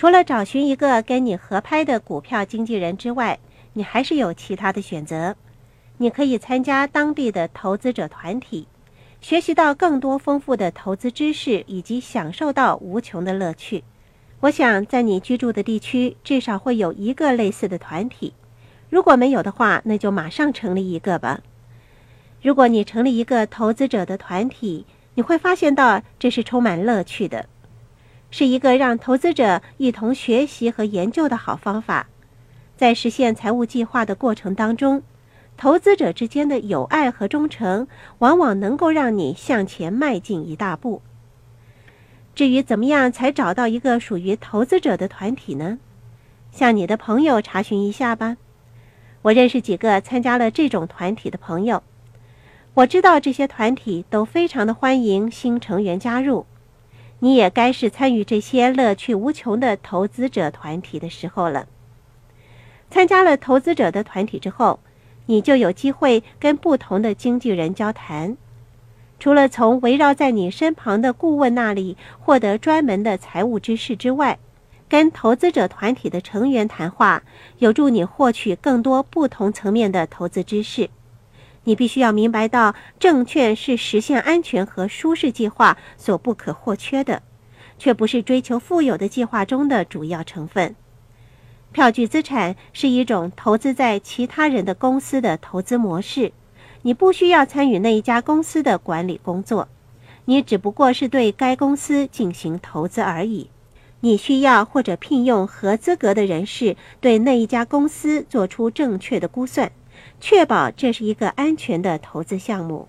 除了找寻一个跟你合拍的股票经纪人之外，你还是有其他的选择。你可以参加当地的投资者团体，学习到更多丰富的投资知识，以及享受到无穷的乐趣。我想，在你居住的地区至少会有一个类似的团体。如果没有的话，那就马上成立一个吧。如果你成立一个投资者的团体，你会发现到这是充满乐趣的，是一个让投资者一同学习和研究的好方法。在实现财务计划的过程当中，投资者之间的友爱和忠诚，往往能够让你向前迈进一大步。至于怎么样才找到一个属于投资者的团体呢？向你的朋友查询一下吧。我认识几个参加了这种团体的朋友，我知道这些团体都非常的欢迎新成员加入。你也该是参与这些乐趣无穷的投资者团体的时候了。参加了投资者的团体之后，你就有机会跟不同的经纪人交谈。除了从围绕在你身旁的顾问那里获得专门的财务知识之外，跟投资者团体的成员谈话，有助你获取更多不同层面的投资知识。你必须要明白到，证券是实现安全和舒适计划所不可或缺的，却不是追求富有的计划中的主要成分。票据资产是一种投资在其他人的公司的投资模式，你不需要参与那一家公司的管理工作，你只不过是对该公司进行投资而已。你需要或者聘用合资格的人士对那一家公司做出正确的估算，确保这是一个安全的投资项目。